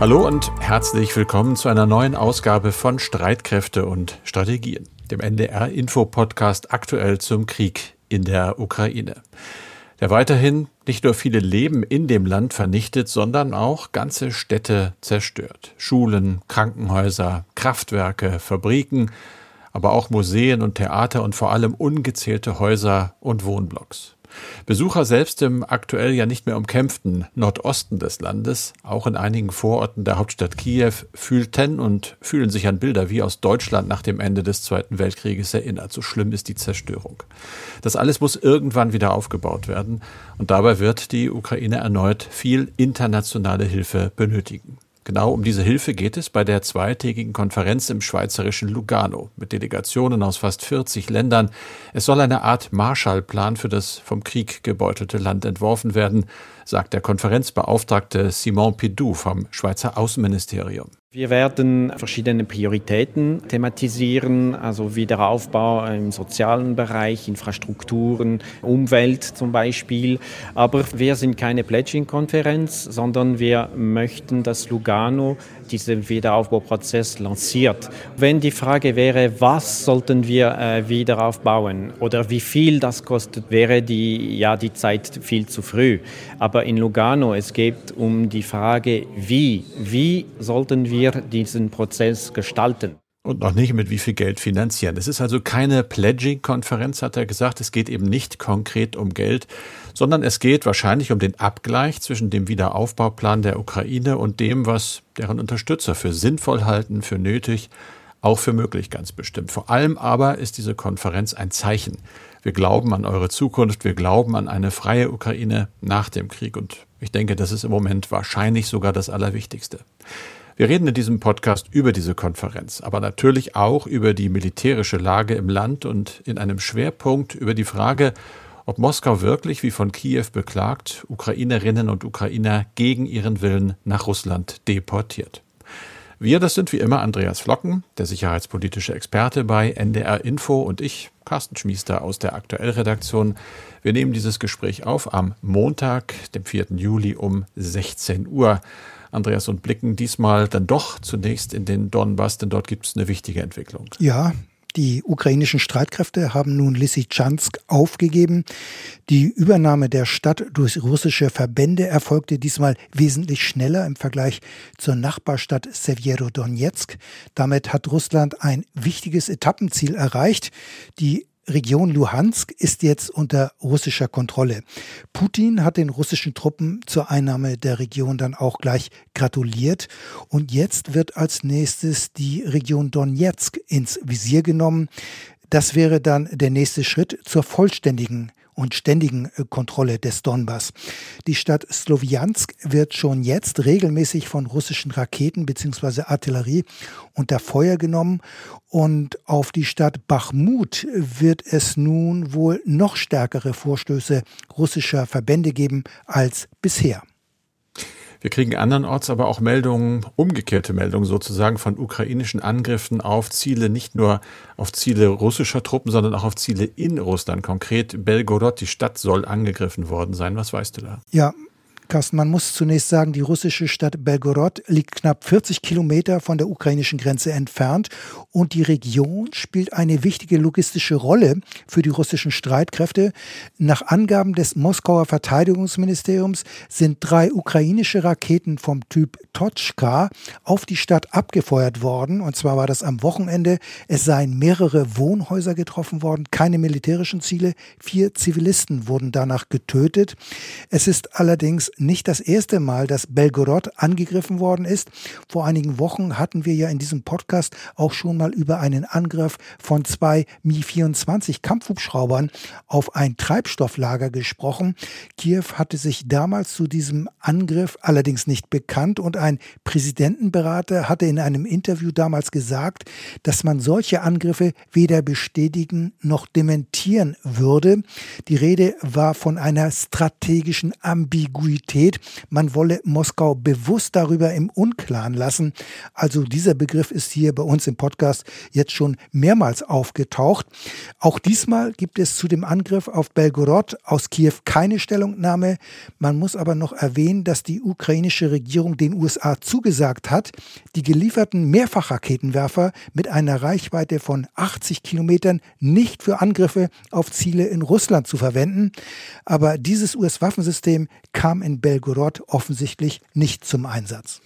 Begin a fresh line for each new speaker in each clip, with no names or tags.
Hallo und herzlich willkommen zu einer neuen Ausgabe von Streitkräfte und Strategien, dem NDR Info Podcast aktuell zum Krieg in der Ukraine. Der weiterhin nicht nur viele Leben in dem Land vernichtet, sondern auch ganze Städte zerstört. Schulen, Krankenhäuser, Kraftwerke, Fabriken, aber auch Museen und Theater und vor allem ungezählte Häuser und Wohnblocks. Besucher selbst im aktuell ja nicht mehr umkämpften Nordosten des Landes, auch in einigen Vororten der Hauptstadt Kiew, fühlten und fühlen sich an Bilder wie aus Deutschland nach dem Ende des Zweiten Weltkrieges erinnert. So schlimm ist die Zerstörung. Das alles muss irgendwann wieder aufgebaut werden und dabei wird die Ukraine erneut viel internationale Hilfe benötigen. Genau um diese Hilfe geht es bei der zweitägigen Konferenz im schweizerischen Lugano mit Delegationen aus fast 40 Ländern. Es soll eine Art Marshallplan für das vom Krieg gebeutelte Land entworfen werden, sagt der Konferenzbeauftragte Simon Pidou vom Schweizer Außenministerium.
Wir werden verschiedene Prioritäten thematisieren, also Wiederaufbau im sozialen Bereich, Infrastrukturen, Umwelt zum Beispiel. Aber wir sind keine Pledging-Konferenz, sondern wir möchten, dass Lugano diesen Wiederaufbauprozess lanciert. Wenn die Frage wäre, was sollten wir äh, wieder aufbauen oder wie viel das kostet, wäre die, ja, die Zeit viel zu früh. Aber in Lugano, es geht um die Frage, wie, wie sollten wir diesen Prozess gestalten
und noch nicht mit wie viel Geld finanzieren. Es ist also keine Pledging-Konferenz, hat er gesagt. Es geht eben nicht konkret um Geld, sondern es geht wahrscheinlich um den Abgleich zwischen dem Wiederaufbauplan der Ukraine und dem, was deren Unterstützer für sinnvoll halten, für nötig, auch für möglich ganz bestimmt. Vor allem aber ist diese Konferenz ein Zeichen. Wir glauben an eure Zukunft, wir glauben an eine freie Ukraine nach dem Krieg und ich denke, das ist im Moment wahrscheinlich sogar das Allerwichtigste. Wir reden in diesem Podcast über diese Konferenz, aber natürlich auch über die militärische Lage im Land und in einem Schwerpunkt über die Frage, ob Moskau wirklich, wie von Kiew beklagt, Ukrainerinnen und Ukrainer gegen ihren Willen nach Russland deportiert. Wir, das sind wie immer Andreas Flocken, der sicherheitspolitische Experte bei NDR Info und ich, Carsten Schmiester aus der Aktuellredaktion. Wir nehmen dieses Gespräch auf am Montag, dem 4. Juli um 16 Uhr. Andreas, und blicken diesmal dann doch zunächst in den Donbass, denn dort gibt es eine wichtige Entwicklung.
Ja, die ukrainischen Streitkräfte haben nun Lysychansk aufgegeben. Die Übernahme der Stadt durch russische Verbände erfolgte diesmal wesentlich schneller im Vergleich zur Nachbarstadt Sevierodonetsk. Damit hat Russland ein wichtiges Etappenziel erreicht. Die Region Luhansk ist jetzt unter russischer Kontrolle. Putin hat den russischen Truppen zur Einnahme der Region dann auch gleich gratuliert. Und jetzt wird als nächstes die Region Donetsk ins Visier genommen. Das wäre dann der nächste Schritt zur vollständigen und ständigen äh, Kontrolle des Donbass. Die Stadt Sloviansk wird schon jetzt regelmäßig von russischen Raketen bzw. Artillerie unter Feuer genommen und auf die Stadt Bachmut wird es nun wohl noch stärkere Vorstöße russischer Verbände geben als bisher.
Wir kriegen andernorts aber auch Meldungen, umgekehrte Meldungen sozusagen von ukrainischen Angriffen auf Ziele, nicht nur auf Ziele russischer Truppen, sondern auch auf Ziele in Russland. Konkret Belgorod, die Stadt soll angegriffen worden sein. Was weißt du da?
Ja, Carsten, man muss zunächst sagen, die russische Stadt Belgorod liegt knapp 40 Kilometer von der ukrainischen Grenze entfernt und die Region spielt eine wichtige logistische Rolle für die russischen Streitkräfte. Nach Angaben des Moskauer Verteidigungsministeriums sind drei ukrainische Raketen vom Typ Totschka auf die Stadt abgefeuert worden. Und zwar war das am Wochenende. Es seien mehrere Wohnhäuser getroffen worden, keine militärischen Ziele. Vier Zivilisten wurden danach getötet. Es ist allerdings nicht das erste Mal, dass Belgorod angegriffen worden ist. Vor einigen Wochen hatten wir ja in diesem Podcast auch schon mal über einen Angriff von zwei Mi-24 Kampfhubschraubern auf ein Treibstofflager gesprochen. Kiew hatte sich damals zu diesem Angriff allerdings nicht bekannt und ein Präsidentenberater hatte in einem Interview damals gesagt, dass man solche Angriffe weder bestätigen noch dementieren würde. Die Rede war von einer strategischen Ambiguität Ambiguität. Man wolle Moskau bewusst darüber im Unklaren lassen. Also dieser Begriff ist hier bei uns im Podcast jetzt schon mehrmals aufgetaucht. Auch diesmal gibt es zu dem Angriff auf Belgorod aus Kiew keine Stellungnahme. Man muss aber noch erwähnen, dass die ukrainische Regierung den USA zugesagt hat, die gelieferten Mehrfachraketenwerfer mit einer Reichweite von 80 Kilometern nicht für Angriffe auf Ziele in Russland zu verwenden. Aber dieses US-Waffensystem kam in Belgorod offensichtlich nicht zum Einsatz.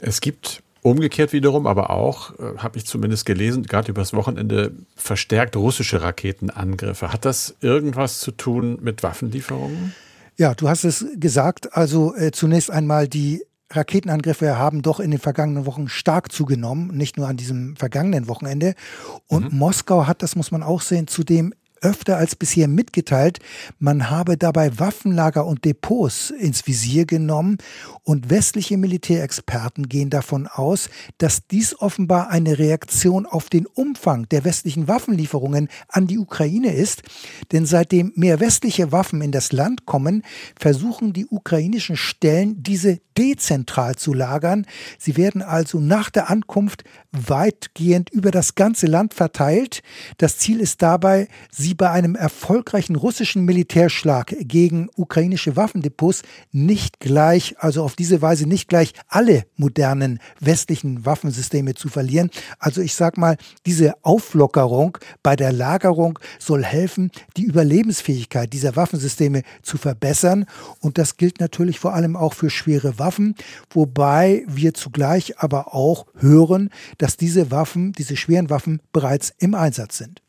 Es gibt Umgekehrt wiederum, aber auch, äh, habe ich zumindest gelesen, gerade übers Wochenende verstärkt russische Raketenangriffe. Hat das irgendwas zu tun mit Waffenlieferungen?
Ja, du hast es gesagt. Also äh, zunächst einmal die Raketenangriffe haben doch in den vergangenen Wochen stark zugenommen, nicht nur an diesem vergangenen Wochenende. Und mhm. Moskau hat, das muss man auch sehen, zudem öfter als bisher mitgeteilt, man habe dabei Waffenlager und Depots ins Visier genommen und westliche Militärexperten gehen davon aus, dass dies offenbar eine Reaktion auf den Umfang der westlichen Waffenlieferungen an die Ukraine ist, denn seitdem mehr westliche Waffen in das Land kommen, versuchen die ukrainischen Stellen diese dezentral zu lagern. Sie werden also nach der Ankunft weitgehend über das ganze Land verteilt. Das Ziel ist dabei, sie bei einem erfolgreichen russischen Militärschlag gegen ukrainische Waffendepots nicht gleich, also auf diese Weise nicht gleich alle modernen westlichen Waffensysteme zu verlieren. Also ich sag mal, diese Auflockerung bei der Lagerung soll helfen, die Überlebensfähigkeit dieser Waffensysteme zu verbessern. Und das gilt natürlich vor allem auch für schwere Waffen, wobei wir zugleich aber auch hören, dass diese Waffen, diese schweren Waffen bereits im Einsatz sind.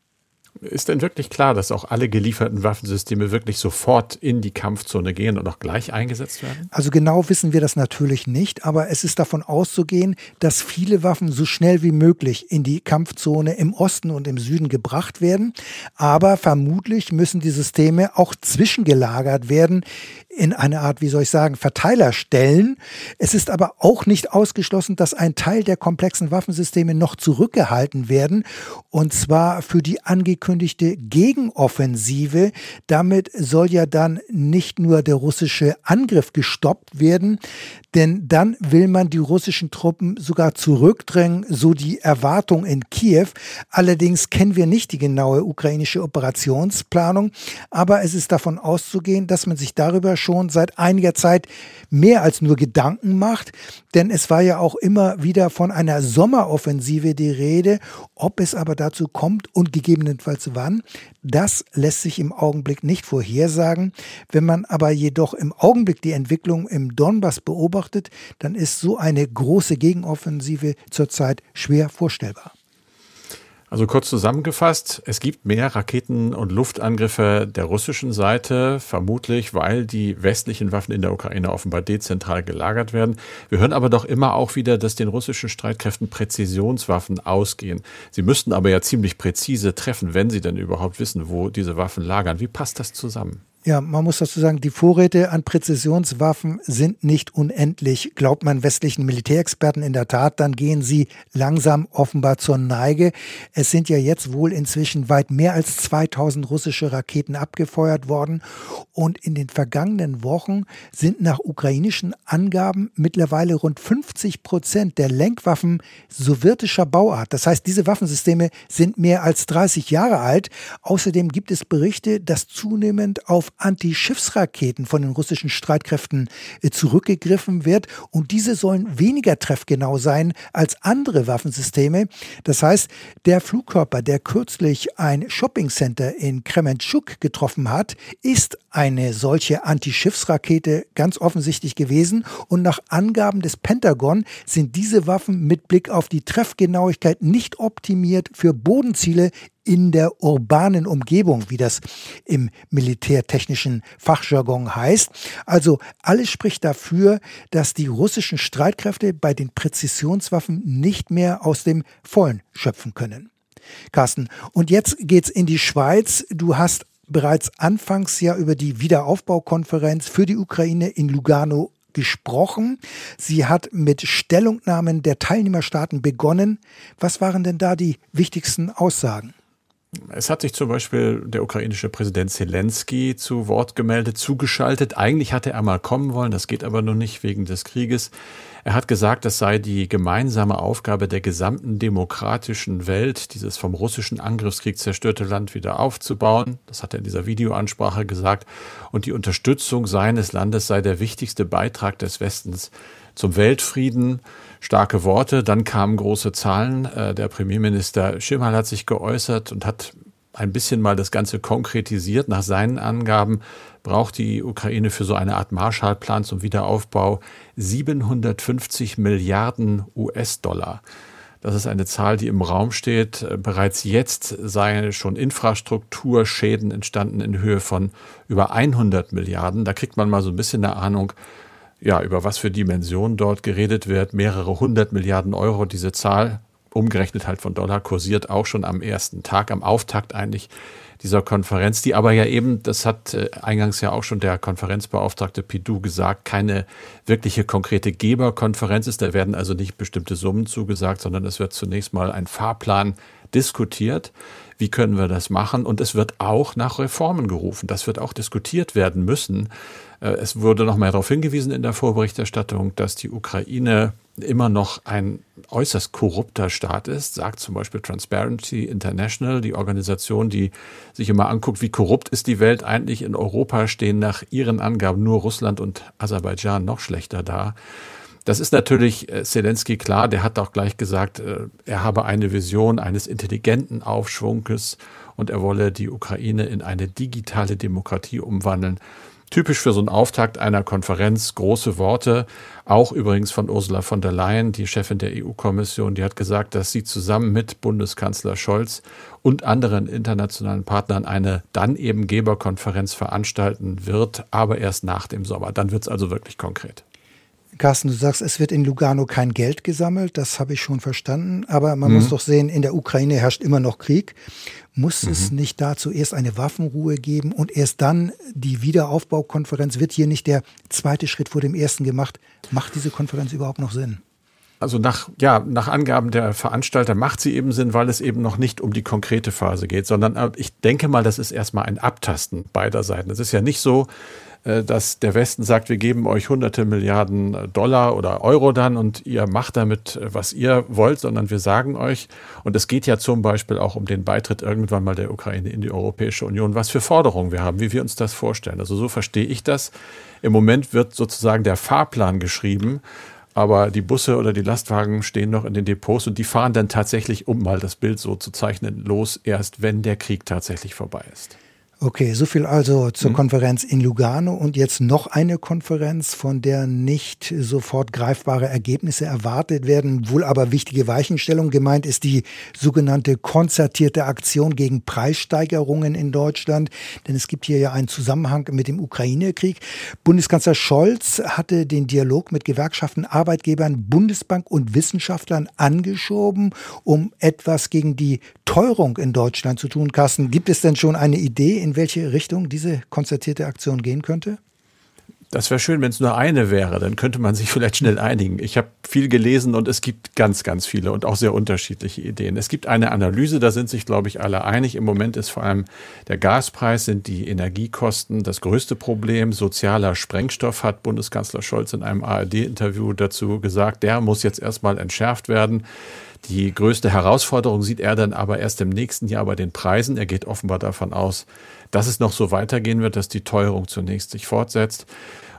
Ist denn wirklich klar, dass auch alle gelieferten Waffensysteme wirklich sofort in die Kampfzone gehen und auch gleich eingesetzt werden?
Also genau wissen wir das natürlich nicht, aber es ist davon auszugehen, dass viele Waffen so schnell wie möglich in die Kampfzone im Osten und im Süden gebracht werden. Aber vermutlich müssen die Systeme auch zwischengelagert werden in eine Art, wie soll ich sagen, Verteiler stellen. Es ist aber auch nicht ausgeschlossen, dass ein Teil der komplexen Waffensysteme noch zurückgehalten werden, und zwar für die angekündigte Gegenoffensive. Damit soll ja dann nicht nur der russische Angriff gestoppt werden, denn dann will man die russischen Truppen sogar zurückdrängen, so die Erwartung in Kiew. Allerdings kennen wir nicht die genaue ukrainische Operationsplanung, aber es ist davon auszugehen, dass man sich darüber schon seit einiger Zeit mehr als nur Gedanken macht, denn es war ja auch immer wieder von einer Sommeroffensive die Rede. Ob es aber dazu kommt und gegebenenfalls wann, das lässt sich im Augenblick nicht vorhersagen. Wenn man aber jedoch im Augenblick die Entwicklung im Donbass beobachtet, dann ist so eine große Gegenoffensive zurzeit schwer vorstellbar.
Also kurz zusammengefasst, es gibt mehr Raketen- und Luftangriffe der russischen Seite, vermutlich weil die westlichen Waffen in der Ukraine offenbar dezentral gelagert werden. Wir hören aber doch immer auch wieder, dass den russischen Streitkräften Präzisionswaffen ausgehen. Sie müssten aber ja ziemlich präzise treffen, wenn sie denn überhaupt wissen, wo diese Waffen lagern. Wie passt das zusammen?
Ja, man muss dazu sagen, die Vorräte an Präzisionswaffen sind nicht unendlich. Glaubt man westlichen Militärexperten in der Tat, dann gehen sie langsam offenbar zur Neige. Es sind ja jetzt wohl inzwischen weit mehr als 2000 russische Raketen abgefeuert worden. Und in den vergangenen Wochen sind nach ukrainischen Angaben mittlerweile rund 50 Prozent der Lenkwaffen sowjetischer Bauart. Das heißt, diese Waffensysteme sind mehr als 30 Jahre alt. Außerdem gibt es Berichte, dass zunehmend auf Anti-Schiffsraketen von den russischen Streitkräften äh, zurückgegriffen wird. Und diese sollen weniger treffgenau sein als andere Waffensysteme. Das heißt, der Flugkörper, der kürzlich ein Shoppingcenter in Krementschuk getroffen hat, ist eine solche Anti-Schiffsrakete ganz offensichtlich gewesen. Und nach Angaben des Pentagon sind diese Waffen mit Blick auf die Treffgenauigkeit nicht optimiert für Bodenziele in der urbanen Umgebung, wie das im militärtechnischen Fachjargon heißt. Also alles spricht dafür, dass die russischen Streitkräfte bei den Präzisionswaffen nicht mehr aus dem Vollen schöpfen können. Carsten, und jetzt geht's in die Schweiz. Du hast bereits anfangs ja über die Wiederaufbaukonferenz für die Ukraine in Lugano gesprochen. Sie hat mit Stellungnahmen der Teilnehmerstaaten begonnen. Was waren denn da die wichtigsten Aussagen?
Es hat sich zum Beispiel der ukrainische Präsident Zelensky zu Wort gemeldet, zugeschaltet. Eigentlich hatte er mal kommen wollen, das geht aber nur nicht wegen des Krieges. Er hat gesagt, das sei die gemeinsame Aufgabe der gesamten demokratischen Welt, dieses vom russischen Angriffskrieg zerstörte Land wieder aufzubauen. Das hat er in dieser Videoansprache gesagt. Und die Unterstützung seines Landes sei der wichtigste Beitrag des Westens zum Weltfrieden starke Worte. Dann kamen große Zahlen. Äh, der Premierminister Schimmel hat sich geäußert und hat ein bisschen mal das Ganze konkretisiert. Nach seinen Angaben braucht die Ukraine für so eine Art Marshallplan zum Wiederaufbau 750 Milliarden US-Dollar. Das ist eine Zahl, die im Raum steht. Bereits jetzt seien schon Infrastrukturschäden entstanden in Höhe von über 100 Milliarden. Da kriegt man mal so ein bisschen eine Ahnung, ja, über was für Dimensionen dort geredet wird. Mehrere hundert Milliarden Euro, diese Zahl, umgerechnet halt von Dollar, kursiert auch schon am ersten Tag, am Auftakt eigentlich dieser Konferenz, die aber ja eben, das hat äh, eingangs ja auch schon der Konferenzbeauftragte Pidou gesagt, keine wirkliche konkrete Geberkonferenz ist. Da werden also nicht bestimmte Summen zugesagt, sondern es wird zunächst mal ein Fahrplan diskutiert. Wie können wir das machen? Und es wird auch nach Reformen gerufen. Das wird auch diskutiert werden müssen. Äh, es wurde noch mal darauf hingewiesen in der Vorberichterstattung, dass die Ukraine immer noch ein äußerst korrupter Staat ist, sagt zum Beispiel Transparency International, die Organisation, die sich immer anguckt, wie korrupt ist die Welt eigentlich. In Europa stehen nach ihren Angaben nur Russland und Aserbaidschan noch schlechter da. Das ist natürlich äh, Zelensky klar, der hat auch gleich gesagt, äh, er habe eine Vision eines intelligenten Aufschwunges und er wolle die Ukraine in eine digitale Demokratie umwandeln. Typisch für so einen Auftakt einer Konferenz, große Worte, auch übrigens von Ursula von der Leyen, die Chefin der EU-Kommission, die hat gesagt, dass sie zusammen mit Bundeskanzler Scholz und anderen internationalen Partnern eine dann eben Geberkonferenz veranstalten wird, aber erst nach dem Sommer. Dann wird es also wirklich konkret.
Carsten, du sagst, es wird in Lugano kein Geld gesammelt, das habe ich schon verstanden, aber man mhm. muss doch sehen, in der Ukraine herrscht immer noch Krieg. Muss mhm. es nicht da zuerst eine Waffenruhe geben und erst dann die Wiederaufbaukonferenz? Wird hier nicht der zweite Schritt vor dem ersten gemacht? Macht diese Konferenz überhaupt noch Sinn?
Also nach, ja, nach Angaben der Veranstalter macht sie eben Sinn, weil es eben noch nicht um die konkrete Phase geht, sondern äh, ich denke mal, das ist erstmal ein Abtasten beider Seiten. Es ist ja nicht so, dass der Westen sagt, wir geben euch hunderte Milliarden äh, Dollar oder Euro dann und ihr macht damit, äh, was ihr wollt, sondern wir sagen euch, und es geht ja zum Beispiel auch um den Beitritt irgendwann mal der Ukraine in die Europäische Union, was für Forderungen wir haben, wie wir uns das vorstellen. Also so verstehe ich das. Im Moment wird sozusagen der Fahrplan geschrieben, aber die Busse oder die Lastwagen stehen noch in den Depots und die fahren dann tatsächlich, um mal das Bild so zu zeichnen, los, erst wenn der Krieg tatsächlich vorbei ist.
Okay, so viel also zur mhm. Konferenz in Lugano und jetzt noch eine Konferenz, von der nicht sofort greifbare Ergebnisse erwartet werden, wohl aber wichtige Weichenstellung. Gemeint ist die sogenannte konzertierte Aktion gegen Preissteigerungen in Deutschland, denn es gibt hier ja einen Zusammenhang mit dem Ukraine-Krieg. Bundeskanzler Scholz hatte den Dialog mit Gewerkschaften, Arbeitgebern, Bundesbank und Wissenschaftlern angeschoben, um etwas gegen die Teuerung in Deutschland zu tun. Carsten, gibt es denn schon eine Idee, in welche Richtung diese konzertierte Aktion gehen könnte?
Das wäre schön, wenn es nur eine wäre, dann könnte man sich vielleicht schnell einigen. Ich habe viel gelesen und es gibt ganz, ganz viele und auch sehr unterschiedliche Ideen. Es gibt eine Analyse, da sind sich, glaube ich, alle einig. Im Moment ist vor allem der Gaspreis, sind die Energiekosten das größte Problem. Sozialer Sprengstoff hat Bundeskanzler Scholz in einem ARD-Interview dazu gesagt, der muss jetzt erstmal entschärft werden. Die größte Herausforderung sieht er dann aber erst im nächsten Jahr bei den Preisen. Er geht offenbar davon aus, dass es noch so weitergehen wird, dass die Teuerung zunächst sich fortsetzt.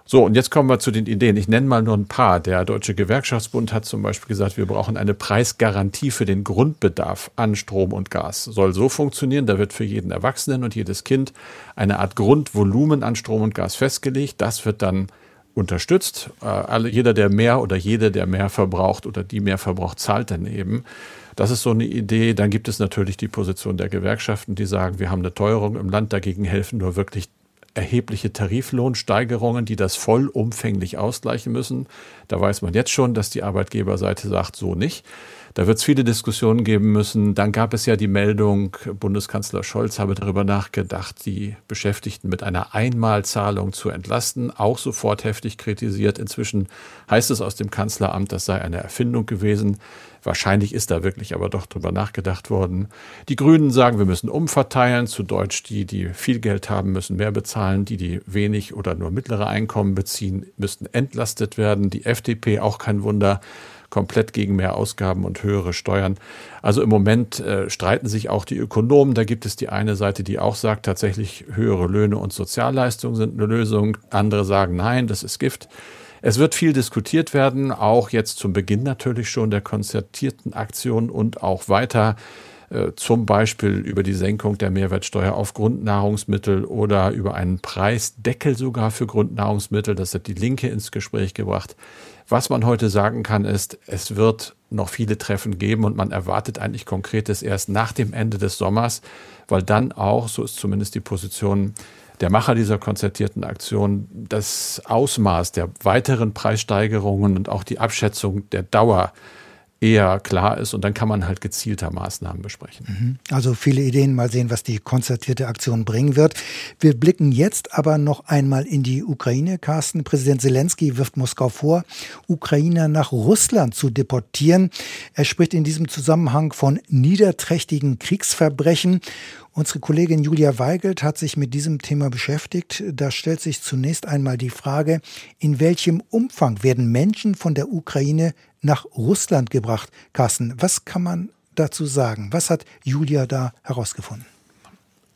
So, und jetzt kommen wir zu den Ideen. Ich nenne mal nur ein paar. Der Deutsche Gewerkschaftsbund hat zum Beispiel gesagt, wir brauchen eine Preisgarantie für den Grundbedarf an Strom und Gas. Soll so funktionieren, da wird für jeden Erwachsenen und jedes Kind eine Art Grundvolumen an Strom und Gas festgelegt. Das wird dann unterstützt. Äh, alle, jeder, der mehr oder jede, der mehr verbraucht oder die mehr verbraucht, zahlt dann eben. Das ist so eine Idee. Dann gibt es natürlich die Position der Gewerkschaften, die sagen, wir haben eine Teuerung im Land, dagegen helfen nur wirklich erhebliche Tariflohnsteigerungen, die das vollumfänglich ausgleichen müssen. Da weiß man jetzt schon, dass die Arbeitgeberseite sagt, so nicht. Da wird es viele Diskussionen geben müssen. Dann gab es ja die Meldung, Bundeskanzler Scholz habe darüber nachgedacht, die Beschäftigten mit einer Einmalzahlung zu entlasten. Auch sofort heftig kritisiert. Inzwischen heißt es aus dem Kanzleramt, das sei eine Erfindung gewesen. Wahrscheinlich ist da wirklich aber doch drüber nachgedacht worden. Die Grünen sagen, wir müssen umverteilen. Zu Deutsch, die, die viel Geld haben, müssen mehr bezahlen. Die, die wenig oder nur mittlere Einkommen beziehen, müssten entlastet werden. Die FDP, auch kein Wunder, komplett gegen mehr Ausgaben und höhere Steuern. Also im Moment äh, streiten sich auch die Ökonomen. Da gibt es die eine Seite, die auch sagt, tatsächlich höhere Löhne und Sozialleistungen sind eine Lösung. Andere sagen, nein, das ist Gift. Es wird viel diskutiert werden, auch jetzt zum Beginn natürlich schon der konzertierten Aktion und auch weiter zum Beispiel über die Senkung der Mehrwertsteuer auf Grundnahrungsmittel oder über einen Preisdeckel sogar für Grundnahrungsmittel. Das hat die Linke ins Gespräch gebracht. Was man heute sagen kann, ist, es wird noch viele Treffen geben und man erwartet eigentlich Konkretes erst nach dem Ende des Sommers, weil dann auch, so ist zumindest die Position der Macher dieser konzertierten Aktion, das Ausmaß der weiteren Preissteigerungen und auch die Abschätzung der Dauer eher klar ist und dann kann man halt gezielter Maßnahmen besprechen.
Mhm. Also viele Ideen, mal sehen, was die konzertierte Aktion bringen wird. Wir blicken jetzt aber noch einmal in die Ukraine. Carsten, Präsident Zelensky wirft Moskau vor, Ukrainer nach Russland zu deportieren. Er spricht in diesem Zusammenhang von niederträchtigen Kriegsverbrechen. Unsere Kollegin Julia Weigelt hat sich mit diesem Thema beschäftigt. Da stellt sich zunächst einmal die Frage, in welchem Umfang werden Menschen von der Ukraine nach Russland gebracht. Carsten, was kann man dazu sagen? Was hat Julia da herausgefunden?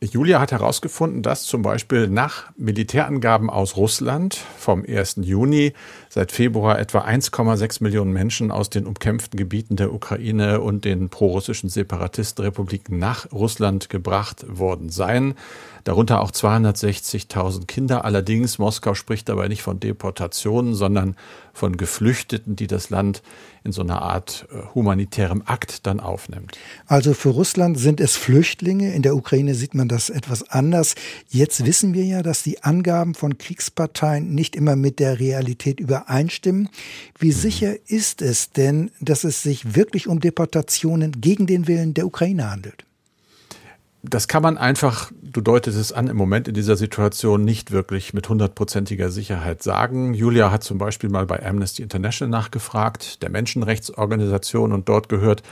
Julia hat herausgefunden, dass zum Beispiel nach Militärangaben aus Russland vom 1. Juni seit Februar etwa 1,6 Millionen Menschen aus den umkämpften Gebieten der Ukraine und den prorussischen Separatistenrepubliken nach Russland gebracht worden seien darunter auch 260.000 Kinder. Allerdings, Moskau spricht dabei nicht von Deportationen, sondern von Geflüchteten, die das Land in so einer Art äh, humanitärem Akt dann aufnimmt.
Also für Russland sind es Flüchtlinge. In der Ukraine sieht man das etwas anders. Jetzt wissen wir ja, dass die Angaben von Kriegsparteien nicht immer mit der Realität übereinstimmen. Wie sicher ist es denn, dass es sich wirklich um Deportationen gegen den Willen der Ukraine handelt?
Das kann man einfach, du deutest es an, im Moment in dieser Situation nicht wirklich mit hundertprozentiger Sicherheit sagen. Julia hat zum Beispiel mal bei Amnesty International nachgefragt, der Menschenrechtsorganisation, und dort gehört,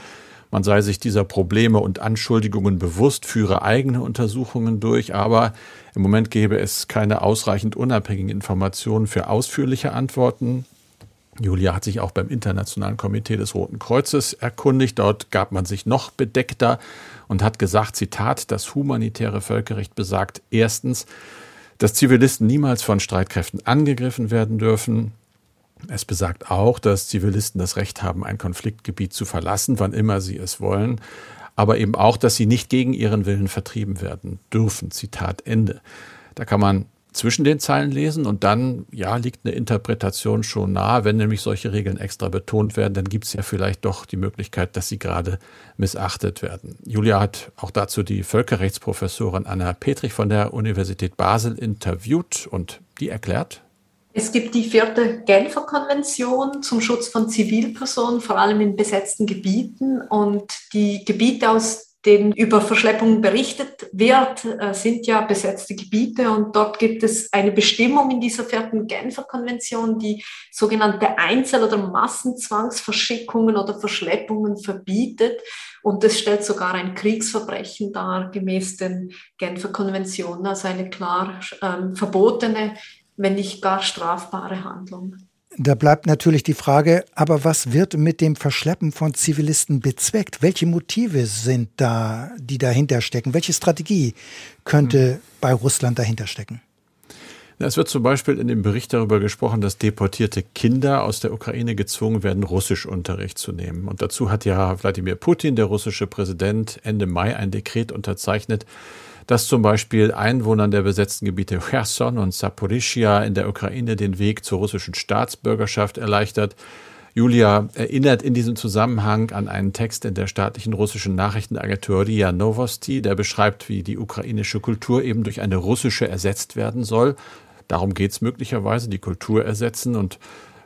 man sei sich dieser Probleme und Anschuldigungen bewusst, führe eigene Untersuchungen durch, aber im Moment gäbe es keine ausreichend unabhängigen Informationen für ausführliche Antworten. Julia hat sich auch beim Internationalen Komitee des Roten Kreuzes erkundigt. Dort gab man sich noch bedeckter und hat gesagt, Zitat, das humanitäre Völkerrecht besagt erstens, dass Zivilisten niemals von Streitkräften angegriffen werden dürfen. Es besagt auch, dass Zivilisten das Recht haben, ein Konfliktgebiet zu verlassen, wann immer sie es wollen, aber eben auch, dass sie nicht gegen ihren Willen vertrieben werden dürfen. Zitat Ende. Da kann man zwischen den Zeilen lesen und dann, ja, liegt eine Interpretation schon nahe. Wenn nämlich solche Regeln extra betont werden, dann gibt es ja vielleicht doch die Möglichkeit, dass sie gerade missachtet werden. Julia hat auch dazu die Völkerrechtsprofessorin Anna Petrich von der Universität Basel interviewt und die erklärt,
es gibt die vierte Genfer Konvention zum Schutz von Zivilpersonen, vor allem in besetzten Gebieten. Und die Gebiete, aus denen über Verschleppungen berichtet wird, äh, sind ja besetzte Gebiete und dort gibt es eine Bestimmung in dieser vierten Genfer Konvention, die sogenannte Einzel- oder Massenzwangsverschickungen oder Verschleppungen verbietet und das stellt sogar ein Kriegsverbrechen dar, gemäß den Genfer Konventionen, also eine klar ähm, verbotene, wenn nicht gar strafbare Handlung.
Da bleibt natürlich die Frage, aber was wird mit dem Verschleppen von Zivilisten bezweckt? Welche Motive sind da, die dahinter stecken? Welche Strategie könnte hm. bei Russland dahinter stecken?
Es wird zum Beispiel in dem Bericht darüber gesprochen, dass deportierte Kinder aus der Ukraine gezwungen werden, Russischunterricht zu nehmen. Und dazu hat ja Wladimir Putin, der russische Präsident, Ende Mai ein Dekret unterzeichnet, dass zum Beispiel Einwohnern der besetzten Gebiete Cherson und Saporischia in der Ukraine den Weg zur russischen Staatsbürgerschaft erleichtert. Julia erinnert in diesem Zusammenhang an einen Text in der staatlichen russischen Nachrichtenagentur RIA Novosti, der beschreibt, wie die ukrainische Kultur eben durch eine russische ersetzt werden soll. Darum geht es möglicherweise, die Kultur ersetzen und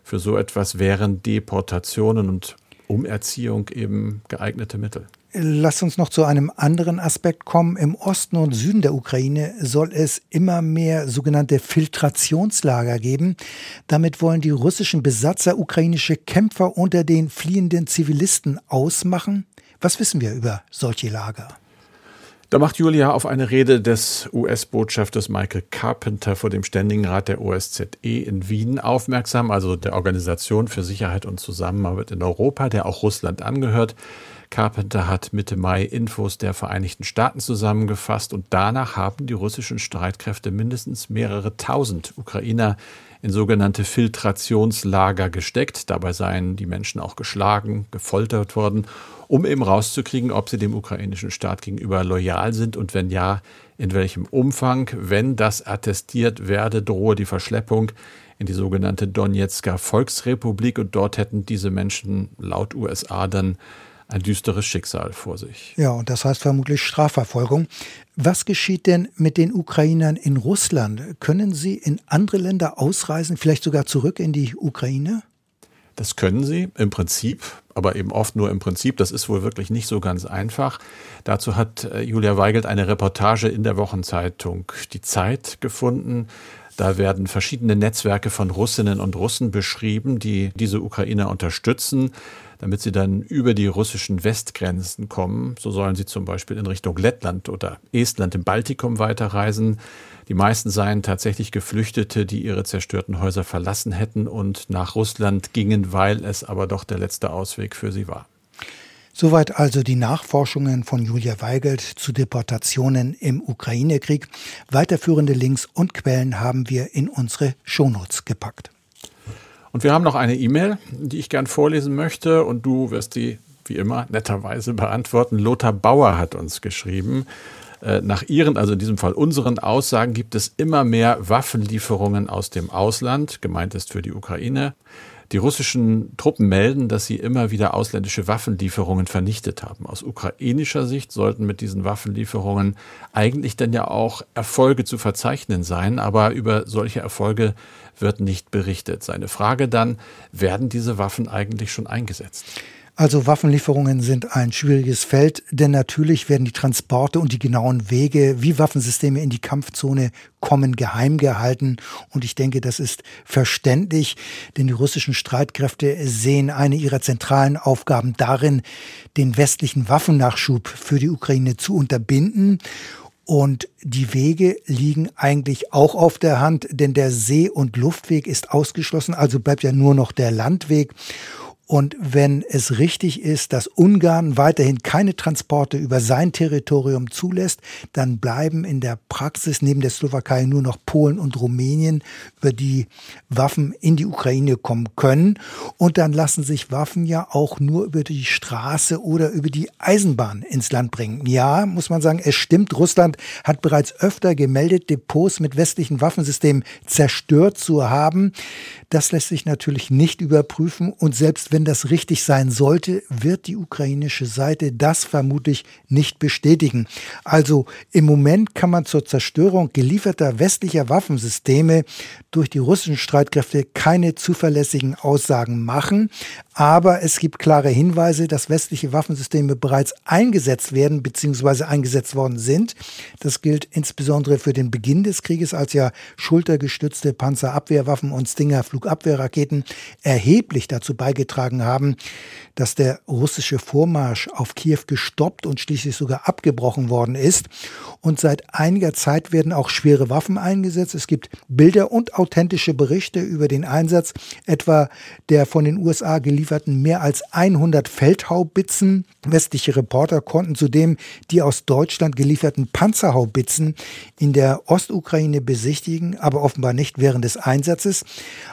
für so etwas wären Deportationen und Umerziehung eben geeignete Mittel.
Lass uns noch zu einem anderen Aspekt kommen. Im Osten und Süden der Ukraine soll es immer mehr sogenannte Filtrationslager geben. Damit wollen die russischen Besatzer ukrainische Kämpfer unter den fliehenden Zivilisten ausmachen. Was wissen wir über solche Lager?
Da macht Julia auf eine Rede des US-Botschafters Michael Carpenter vor dem Ständigen Rat der OSZE in Wien aufmerksam, also der Organisation für Sicherheit und Zusammenarbeit in Europa, der auch Russland angehört. Carpenter hat Mitte Mai Infos der Vereinigten Staaten zusammengefasst und danach haben die russischen Streitkräfte mindestens mehrere tausend Ukrainer in sogenannte Filtrationslager gesteckt. Dabei seien die Menschen auch geschlagen, gefoltert worden, um eben rauszukriegen, ob sie dem ukrainischen Staat gegenüber loyal sind und wenn ja, in welchem Umfang. Wenn das attestiert werde, drohe die Verschleppung in die sogenannte Donetsker Volksrepublik und dort hätten diese Menschen laut USA dann ein düsteres Schicksal vor sich.
Ja, und das heißt vermutlich Strafverfolgung. Was geschieht denn mit den Ukrainern in Russland? Können sie in andere Länder ausreisen, vielleicht sogar zurück in die Ukraine?
Das können sie im Prinzip, aber eben oft nur im Prinzip. Das ist wohl wirklich nicht so ganz einfach. Dazu hat äh, Julia Weigelt eine Reportage in der Wochenzeitung Die Zeit gefunden. Da werden verschiedene Netzwerke von Russinnen und Russen beschrieben, die diese Ukrainer unterstützen damit sie dann über die russischen Westgrenzen kommen. So sollen sie zum Beispiel in Richtung Lettland oder Estland im Baltikum weiterreisen. Die meisten seien tatsächlich Geflüchtete, die ihre zerstörten Häuser verlassen hätten und nach Russland gingen, weil es aber doch der letzte Ausweg für sie war.
Soweit also die Nachforschungen von Julia Weigelt zu Deportationen im Ukraine-Krieg. Weiterführende Links und Quellen haben wir in unsere Shownotes gepackt.
Und wir haben noch eine E-Mail, die ich gern vorlesen möchte und du wirst die wie immer netterweise beantworten. Lothar Bauer hat uns geschrieben. Äh, nach ihren, also in diesem Fall unseren Aussagen, gibt es immer mehr Waffenlieferungen aus dem Ausland, gemeint ist für die Ukraine. Die russischen Truppen melden, dass sie immer wieder ausländische Waffenlieferungen vernichtet haben. Aus ukrainischer Sicht sollten mit diesen Waffenlieferungen eigentlich dann ja auch Erfolge zu verzeichnen sein, aber über solche Erfolge wird nicht berichtet. Seine Frage dann, werden diese Waffen eigentlich schon eingesetzt?
Also Waffenlieferungen sind ein schwieriges Feld, denn natürlich werden die Transporte und die genauen Wege, wie Waffensysteme in die Kampfzone kommen, geheim gehalten. Und ich denke, das ist verständlich, denn die russischen Streitkräfte sehen eine ihrer zentralen Aufgaben darin, den westlichen Waffennachschub für die Ukraine zu unterbinden. Und die Wege liegen eigentlich auch auf der Hand, denn der See- und Luftweg ist ausgeschlossen, also bleibt ja nur noch der Landweg. Und wenn es richtig ist, dass Ungarn weiterhin keine Transporte über sein Territorium zulässt, dann bleiben in der Praxis neben der Slowakei nur noch Polen und Rumänien, über die Waffen in die Ukraine kommen können. Und dann lassen sich Waffen ja auch nur über die Straße oder über die Eisenbahn ins Land bringen. Ja, muss man sagen, es stimmt. Russland hat bereits öfter gemeldet, Depots mit westlichen Waffensystemen zerstört zu haben. Das lässt sich natürlich nicht überprüfen. Und selbst wenn das richtig sein sollte, wird die ukrainische Seite das vermutlich nicht bestätigen. Also im Moment kann man zur Zerstörung gelieferter westlicher Waffensysteme durch die russischen Streitkräfte keine zuverlässigen Aussagen machen. Aber es gibt klare Hinweise, dass westliche Waffensysteme bereits eingesetzt werden bzw. eingesetzt worden sind. Das gilt insbesondere für den Beginn des Krieges, als ja schultergestützte Panzerabwehrwaffen und Stinger-Flugabwehrraketen erheblich dazu beigetragen haben, dass der russische Vormarsch auf Kiew gestoppt und schließlich sogar abgebrochen worden ist. Und seit einiger Zeit werden auch schwere Waffen eingesetzt. Es gibt Bilder und authentische Berichte über den Einsatz, etwa der von den USA gelieferten mehr als 100 Feldhaubitzen. Westliche Reporter konnten zudem die aus Deutschland gelieferten Panzerhaubitzen in der Ostukraine besichtigen, aber offenbar nicht während des Einsatzes.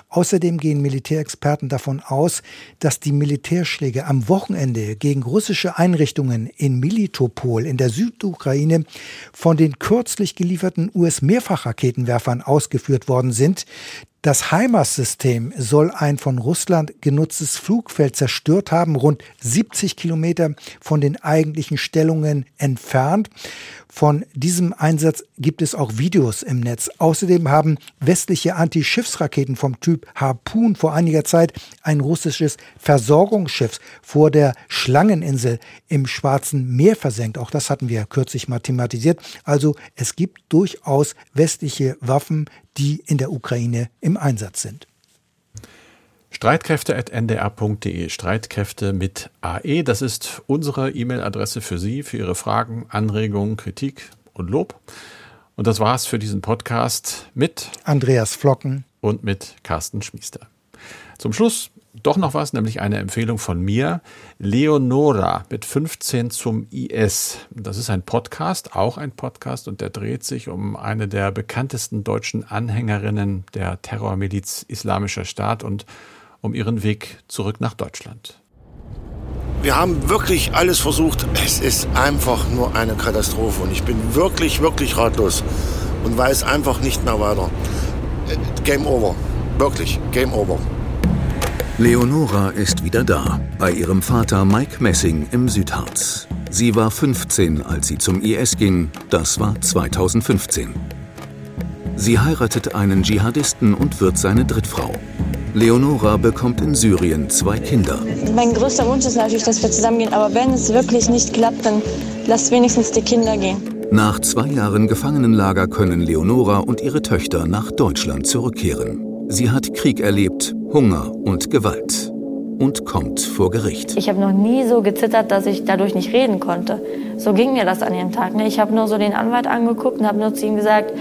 Außerdem gehen Militärexperten davon aus, dass die Militärschläge am Wochenende gegen russische Einrichtungen in Militopol in der Südukraine von den kürzlich gelieferten US-Mehrfachraketenwerfern ausgeführt worden sind. Das HIMARS-System soll ein von Russland genutztes Flugfeld zerstört haben, rund 70 Kilometer von den eigentlichen Stellungen entfernt. Von diesem Einsatz gibt es auch Videos im Netz. Außerdem haben westliche Anti-Schiffsraketen vom Typ Harpoon vor einiger Zeit ein russisches Versorgungsschiff vor der Schlangeninsel im Schwarzen Meer versenkt. Auch das hatten wir kürzlich mal thematisiert. Also es gibt durchaus westliche Waffen, die in der Ukraine im Einsatz sind.
Streitkräfte.ndr.de, Streitkräfte mit AE, das ist unsere E-Mail-Adresse für Sie, für Ihre Fragen, Anregungen, Kritik und Lob. Und das war's für diesen Podcast mit
Andreas Flocken
und mit Carsten Schmiester. Zum Schluss doch noch was, nämlich eine Empfehlung von mir. Leonora mit 15 zum IS. Das ist ein Podcast, auch ein Podcast, und der dreht sich um eine der bekanntesten deutschen Anhängerinnen der Terrormiliz Islamischer Staat und um ihren Weg zurück nach Deutschland.
Wir haben wirklich alles versucht. Es ist einfach nur eine Katastrophe und ich bin wirklich, wirklich ratlos und weiß einfach nicht mehr weiter. Äh, Game over. Wirklich, Game over.
Leonora ist wieder da, bei ihrem Vater Mike Messing im Südharz. Sie war 15, als sie zum IS ging. Das war 2015. Sie heiratet einen Dschihadisten und wird seine Drittfrau. Leonora bekommt in Syrien zwei Kinder.
Mein größter Wunsch ist natürlich, dass wir zusammengehen, aber wenn es wirklich nicht klappt, dann lasst wenigstens die Kinder gehen.
Nach zwei Jahren Gefangenenlager können Leonora und ihre Töchter nach Deutschland zurückkehren. Sie hat Krieg erlebt, Hunger und Gewalt und kommt vor Gericht.
Ich habe noch nie so gezittert, dass ich dadurch nicht reden konnte. So ging mir das an dem Tag. Ne? Ich habe nur so den Anwalt angeguckt und habe nur zu ihm gesagt,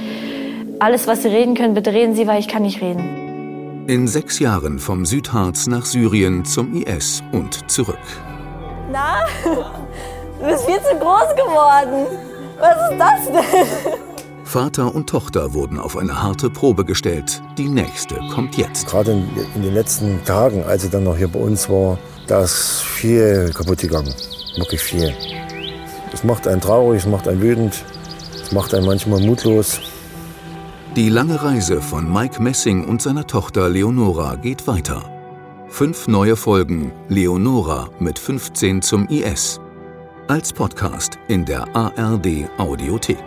alles, was Sie reden können, bitte reden Sie, weil ich kann nicht reden.
In sechs Jahren vom Südharz nach Syrien zum IS und zurück.
Na, du bist viel zu groß geworden. Was ist das denn?
Vater und Tochter wurden auf eine harte Probe gestellt. Die nächste kommt jetzt.
Gerade in, in den letzten Tagen, als sie dann noch hier bei uns war, da ist viel kaputt gegangen. Wirklich viel. Das macht einen traurig, das macht einen wütend, das macht einen manchmal mutlos.
Die lange Reise von Mike Messing und seiner Tochter Leonora geht weiter. Fünf neue Folgen Leonora mit 15 zum IS. Als Podcast in der ARD Audiothek.